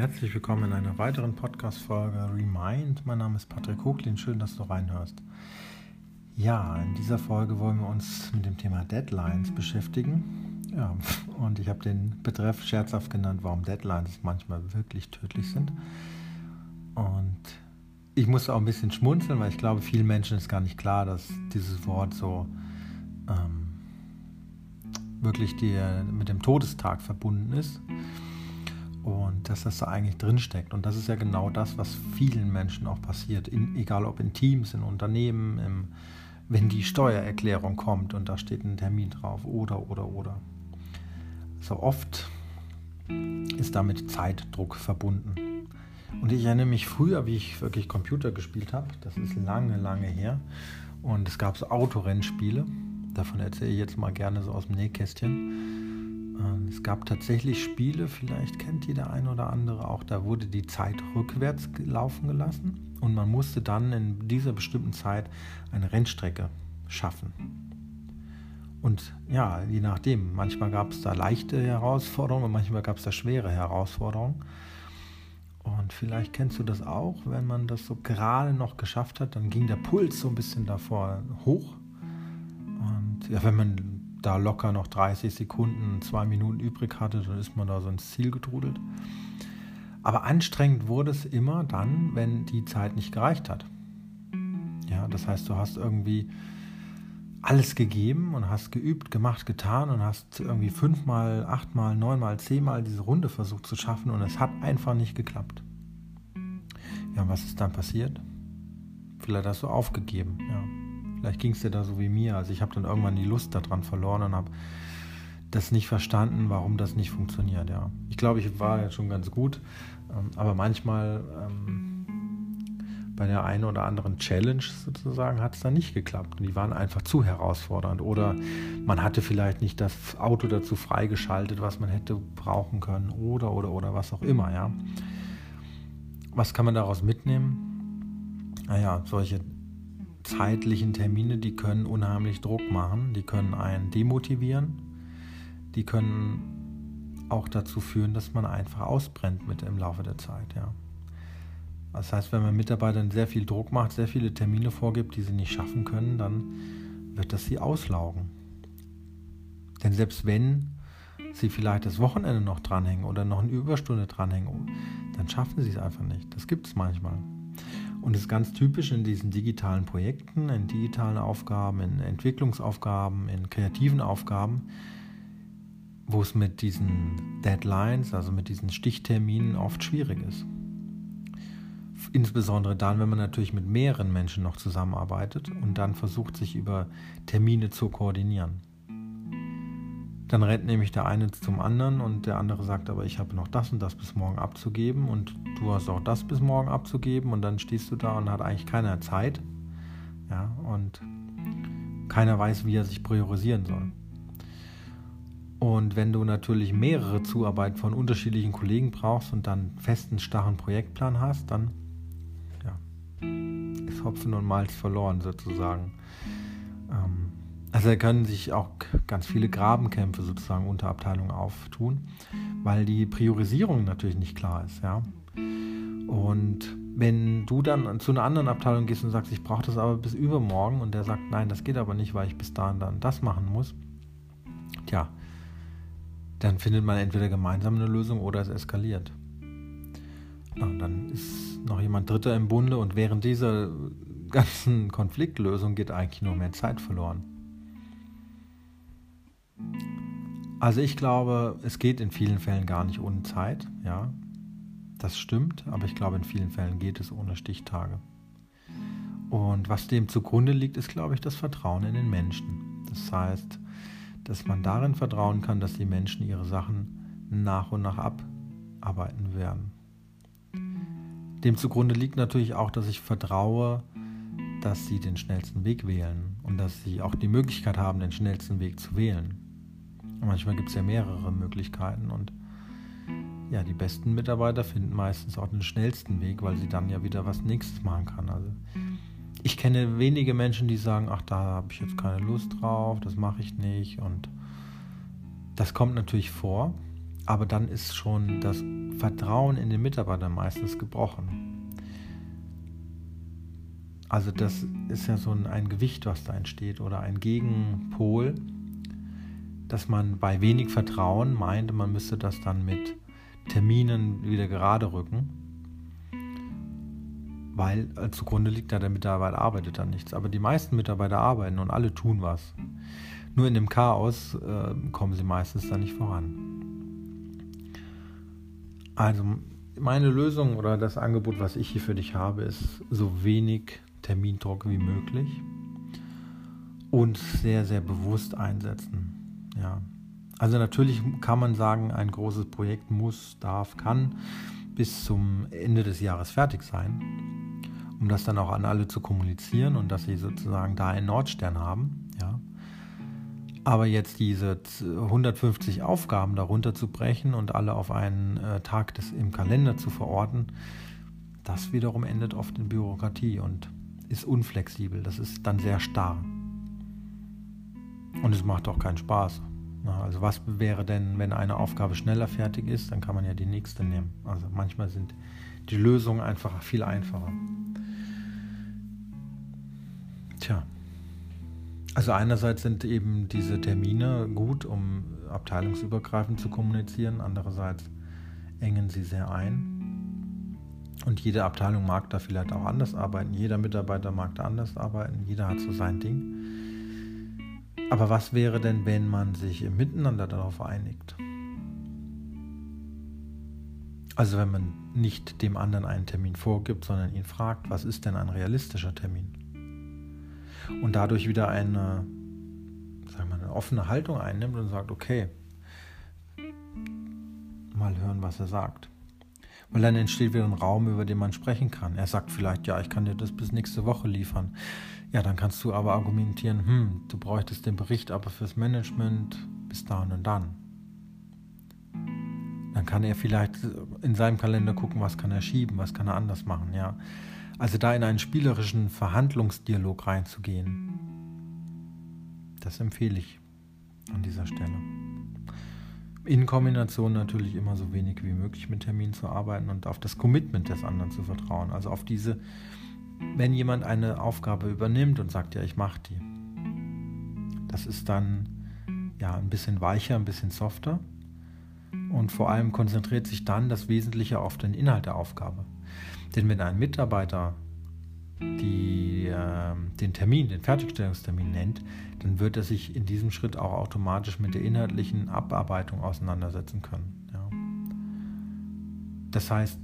Herzlich willkommen in einer weiteren Podcast-Folge Remind. Mein Name ist Patrick Hoglin. Schön, dass du reinhörst. Ja, in dieser Folge wollen wir uns mit dem Thema Deadlines beschäftigen. Ja, und ich habe den Betreff scherzhaft genannt, warum Deadlines manchmal wirklich tödlich sind. Und ich musste auch ein bisschen schmunzeln, weil ich glaube, vielen Menschen ist gar nicht klar, dass dieses Wort so ähm, wirklich die, mit dem Todestag verbunden ist dass das da eigentlich drinsteckt. Und das ist ja genau das, was vielen Menschen auch passiert, in, egal ob in Teams, in Unternehmen, im, wenn die Steuererklärung kommt und da steht ein Termin drauf oder, oder, oder. So oft ist damit Zeitdruck verbunden. Und ich erinnere mich früher, wie ich wirklich Computer gespielt habe. Das ist lange, lange her. Und es gab so Autorennspiele. Davon erzähle ich jetzt mal gerne so aus dem Nähkästchen. Ähm, es gab tatsächlich Spiele, vielleicht kennt die der ein oder andere auch, da wurde die Zeit rückwärts laufen gelassen und man musste dann in dieser bestimmten Zeit eine Rennstrecke schaffen. Und ja, je nachdem, manchmal gab es da leichte Herausforderungen und manchmal gab es da schwere Herausforderungen. Und vielleicht kennst du das auch, wenn man das so gerade noch geschafft hat, dann ging der Puls so ein bisschen davor hoch. Und ja, wenn man da locker noch 30 Sekunden, zwei Minuten übrig hatte, dann ist man da so ins Ziel getrudelt. Aber anstrengend wurde es immer dann, wenn die Zeit nicht gereicht hat. Ja, das heißt, du hast irgendwie alles gegeben und hast geübt, gemacht, getan und hast irgendwie fünfmal, achtmal, neunmal, zehnmal diese Runde versucht zu schaffen und es hat einfach nicht geklappt. Ja, was ist dann passiert? Vielleicht hast du aufgegeben, ja. Vielleicht ging es dir da so wie mir. Also ich habe dann irgendwann die Lust daran verloren und habe das nicht verstanden, warum das nicht funktioniert. Ja, ich glaube, ich war jetzt schon ganz gut, ähm, aber manchmal ähm, bei der einen oder anderen Challenge sozusagen hat es dann nicht geklappt. Und die waren einfach zu herausfordernd oder man hatte vielleicht nicht das Auto dazu freigeschaltet, was man hätte brauchen können oder oder oder was auch immer. Ja, was kann man daraus mitnehmen? Naja, solche zeitlichen Termine, die können unheimlich Druck machen, die können einen demotivieren, die können auch dazu führen, dass man einfach ausbrennt mit im Laufe der Zeit, ja. Das heißt, wenn man Mitarbeitern sehr viel Druck macht, sehr viele Termine vorgibt, die sie nicht schaffen können, dann wird das sie auslaugen. Denn selbst wenn sie vielleicht das Wochenende noch dranhängen oder noch eine Überstunde dranhängen, dann schaffen sie es einfach nicht. Das gibt es manchmal. Und es ist ganz typisch in diesen digitalen Projekten, in digitalen Aufgaben, in Entwicklungsaufgaben, in kreativen Aufgaben, wo es mit diesen Deadlines, also mit diesen Stichterminen oft schwierig ist. Insbesondere dann, wenn man natürlich mit mehreren Menschen noch zusammenarbeitet und dann versucht, sich über Termine zu koordinieren. Dann rennt nämlich der eine zum anderen und der andere sagt aber, ich habe noch das und das bis morgen abzugeben und du hast auch das bis morgen abzugeben und dann stehst du da und hat eigentlich keiner Zeit. Ja, und keiner weiß, wie er sich priorisieren soll. Und wenn du natürlich mehrere Zuarbeiten von unterschiedlichen Kollegen brauchst und dann festen, starren Projektplan hast, dann ja, ist Hopfen und Malz verloren sozusagen. Also da können sich auch ganz viele Grabenkämpfe sozusagen unter Abteilungen auftun, weil die Priorisierung natürlich nicht klar ist, ja. Und wenn du dann zu einer anderen Abteilung gehst und sagst, ich brauche das aber bis übermorgen und der sagt, nein, das geht aber nicht, weil ich bis dahin dann das machen muss, tja, dann findet man entweder gemeinsam eine Lösung oder es eskaliert. Und dann ist noch jemand Dritter im Bunde und während dieser ganzen Konfliktlösung geht eigentlich nur mehr Zeit verloren. Also ich glaube, es geht in vielen Fällen gar nicht ohne Zeit, ja. Das stimmt, aber ich glaube, in vielen Fällen geht es ohne Stichtage. Und was dem zugrunde liegt, ist, glaube ich, das Vertrauen in den Menschen. Das heißt, dass man darin vertrauen kann, dass die Menschen ihre Sachen nach und nach abarbeiten werden. Dem zugrunde liegt natürlich auch, dass ich vertraue, dass sie den schnellsten Weg wählen und dass sie auch die Möglichkeit haben, den schnellsten Weg zu wählen. Manchmal gibt es ja mehrere Möglichkeiten und ja, die besten Mitarbeiter finden meistens auch den schnellsten Weg, weil sie dann ja wieder was Nächstes machen kann. Also ich kenne wenige Menschen, die sagen, ach, da habe ich jetzt keine Lust drauf, das mache ich nicht und das kommt natürlich vor, aber dann ist schon das Vertrauen in den Mitarbeiter meistens gebrochen. Also das ist ja so ein, ein Gewicht, was da entsteht oder ein Gegenpol, dass man bei wenig Vertrauen meinte, man müsste das dann mit Terminen wieder gerade rücken, weil äh, zugrunde liegt ja, der Mitarbeiter arbeitet dann nichts. Aber die meisten Mitarbeiter arbeiten und alle tun was. Nur in dem Chaos äh, kommen sie meistens dann nicht voran. Also meine Lösung oder das Angebot, was ich hier für dich habe, ist so wenig Termindruck wie möglich und sehr, sehr bewusst einsetzen. Ja. Also natürlich kann man sagen, ein großes Projekt muss, darf, kann bis zum Ende des Jahres fertig sein, um das dann auch an alle zu kommunizieren und dass sie sozusagen da einen Nordstern haben. Ja. Aber jetzt diese 150 Aufgaben darunter zu brechen und alle auf einen äh, Tag des, im Kalender zu verorten, das wiederum endet oft in Bürokratie und ist unflexibel. Das ist dann sehr starr. Und es macht auch keinen Spaß. Also was wäre denn, wenn eine Aufgabe schneller fertig ist, dann kann man ja die nächste nehmen. Also manchmal sind die Lösungen einfach viel einfacher. Tja. Also einerseits sind eben diese Termine gut, um abteilungsübergreifend zu kommunizieren, andererseits engen sie sehr ein. Und jede Abteilung mag da vielleicht auch anders arbeiten, jeder Mitarbeiter mag da anders arbeiten, jeder hat so sein Ding. Aber was wäre denn, wenn man sich miteinander darauf einigt? Also wenn man nicht dem anderen einen Termin vorgibt, sondern ihn fragt, was ist denn ein realistischer Termin? und dadurch wieder eine, sagen wir, eine offene Haltung einnimmt und sagt, okay, mal hören, was er sagt. Weil dann entsteht wieder ein Raum, über den man sprechen kann. Er sagt vielleicht, ja, ich kann dir das bis nächste Woche liefern. Ja, dann kannst du aber argumentieren, hm, du bräuchtest den Bericht aber fürs Management bis dahin und dann. Dann kann er vielleicht in seinem Kalender gucken, was kann er schieben, was kann er anders machen, ja. Also da in einen spielerischen Verhandlungsdialog reinzugehen, das empfehle ich an dieser Stelle. In Kombination natürlich immer so wenig wie möglich mit Terminen zu arbeiten und auf das Commitment des anderen zu vertrauen. Also auf diese, wenn jemand eine Aufgabe übernimmt und sagt, ja, ich mache die. Das ist dann ja ein bisschen weicher, ein bisschen softer und vor allem konzentriert sich dann das Wesentliche auf den Inhalt der Aufgabe. Denn wenn ein Mitarbeiter die, äh, den Termin, den Fertigstellungstermin nennt, dann wird er sich in diesem Schritt auch automatisch mit der inhaltlichen Abarbeitung auseinandersetzen können. Ja. Das heißt,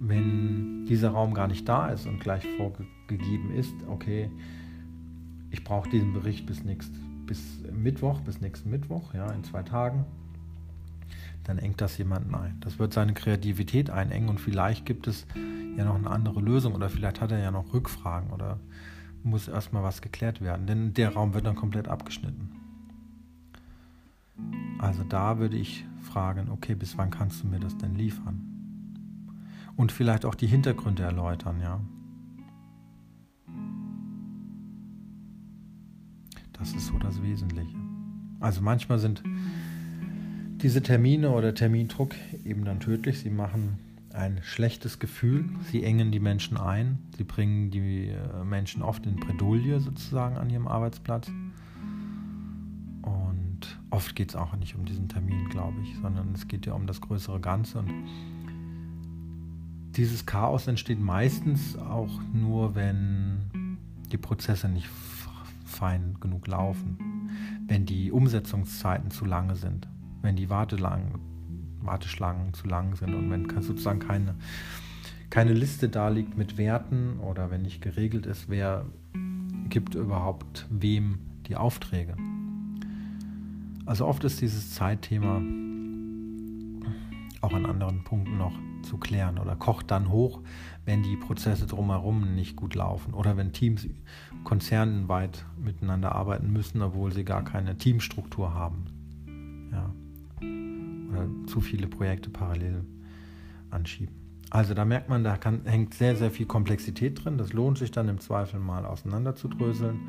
wenn dieser Raum gar nicht da ist und gleich vorgegeben ist, okay, ich brauche diesen Bericht bis, nächst, bis Mittwoch, bis nächsten Mittwoch, ja, in zwei Tagen, dann engt das jemanden ein. Das wird seine Kreativität einengen und vielleicht gibt es ja noch eine andere Lösung oder vielleicht hat er ja noch Rückfragen oder muss erstmal was geklärt werden, denn der Raum wird dann komplett abgeschnitten. Also da würde ich fragen, okay, bis wann kannst du mir das denn liefern? Und vielleicht auch die Hintergründe erläutern, ja. Das ist so das Wesentliche. Also manchmal sind diese Termine oder Termindruck eben dann tödlich. Sie machen ein schlechtes Gefühl, sie engen die Menschen ein, sie bringen die äh, Menschen oft in Bredouille sozusagen an ihrem Arbeitsplatz. Und oft geht es auch nicht um diesen Termin, glaube ich, sondern es geht ja um das größere Ganze. Und dieses Chaos entsteht meistens auch nur, wenn die Prozesse nicht fein genug laufen, wenn die Umsetzungszeiten zu lange sind wenn die Warteschlangen zu lang sind und wenn sozusagen keine, keine Liste da liegt mit Werten oder wenn nicht geregelt ist, wer gibt überhaupt wem die Aufträge. Also oft ist dieses Zeitthema auch an anderen Punkten noch zu klären oder kocht dann hoch, wenn die Prozesse drumherum nicht gut laufen oder wenn Teams konzernenweit miteinander arbeiten müssen, obwohl sie gar keine Teamstruktur haben. Ja oder zu viele Projekte parallel anschieben. Also da merkt man, da kann, hängt sehr, sehr viel Komplexität drin. Das lohnt sich dann im Zweifel mal auseinanderzudröseln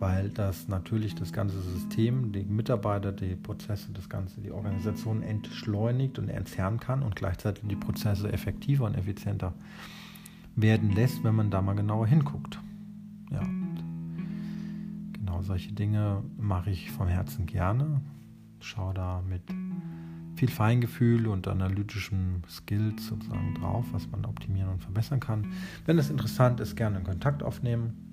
weil das natürlich das ganze System, die Mitarbeiter, die Prozesse, das Ganze, die Organisation entschleunigt und entzerren kann und gleichzeitig die Prozesse effektiver und effizienter werden lässt, wenn man da mal genauer hinguckt. Ja, genau solche Dinge mache ich vom Herzen gerne. Schaue da mit viel Feingefühl und analytischen Skills sozusagen drauf, was man optimieren und verbessern kann. Wenn es interessant ist, gerne in Kontakt aufnehmen.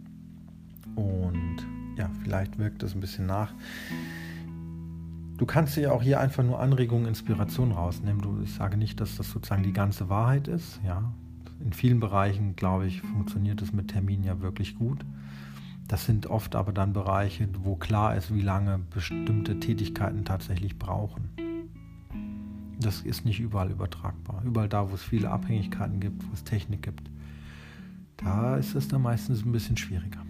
Und ja, vielleicht wirkt es ein bisschen nach. Du kannst dir auch hier einfach nur Anregungen, Inspiration rausnehmen. Du, ich sage nicht, dass das sozusagen die ganze Wahrheit ist. Ja, in vielen Bereichen, glaube ich, funktioniert es mit Terminen ja wirklich gut. Das sind oft aber dann Bereiche, wo klar ist, wie lange bestimmte Tätigkeiten tatsächlich brauchen. Das ist nicht überall übertragbar. Überall da, wo es viele Abhängigkeiten gibt, wo es Technik gibt, da ist es dann meistens ein bisschen schwieriger.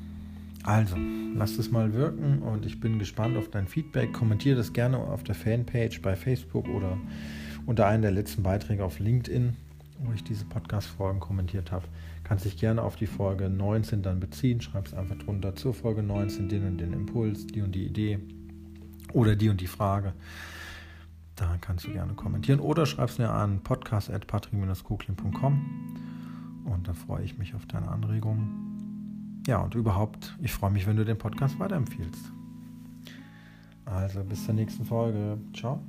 Also, lass es mal wirken und ich bin gespannt auf dein Feedback. Kommentiere das gerne auf der Fanpage bei Facebook oder unter einem der letzten Beiträge auf LinkedIn, wo ich diese Podcast-Folgen kommentiert habe. Kannst dich gerne auf die Folge 19 dann beziehen. Schreib es einfach drunter zur Folge 19, den und den Impuls, die und die Idee oder die und die Frage. Da kannst du gerne kommentieren oder schreibst mir an podcast.patrick-koklin.com und da freue ich mich auf deine Anregungen. Ja, und überhaupt, ich freue mich, wenn du den Podcast weiterempfiehlst. Also bis zur nächsten Folge. Ciao.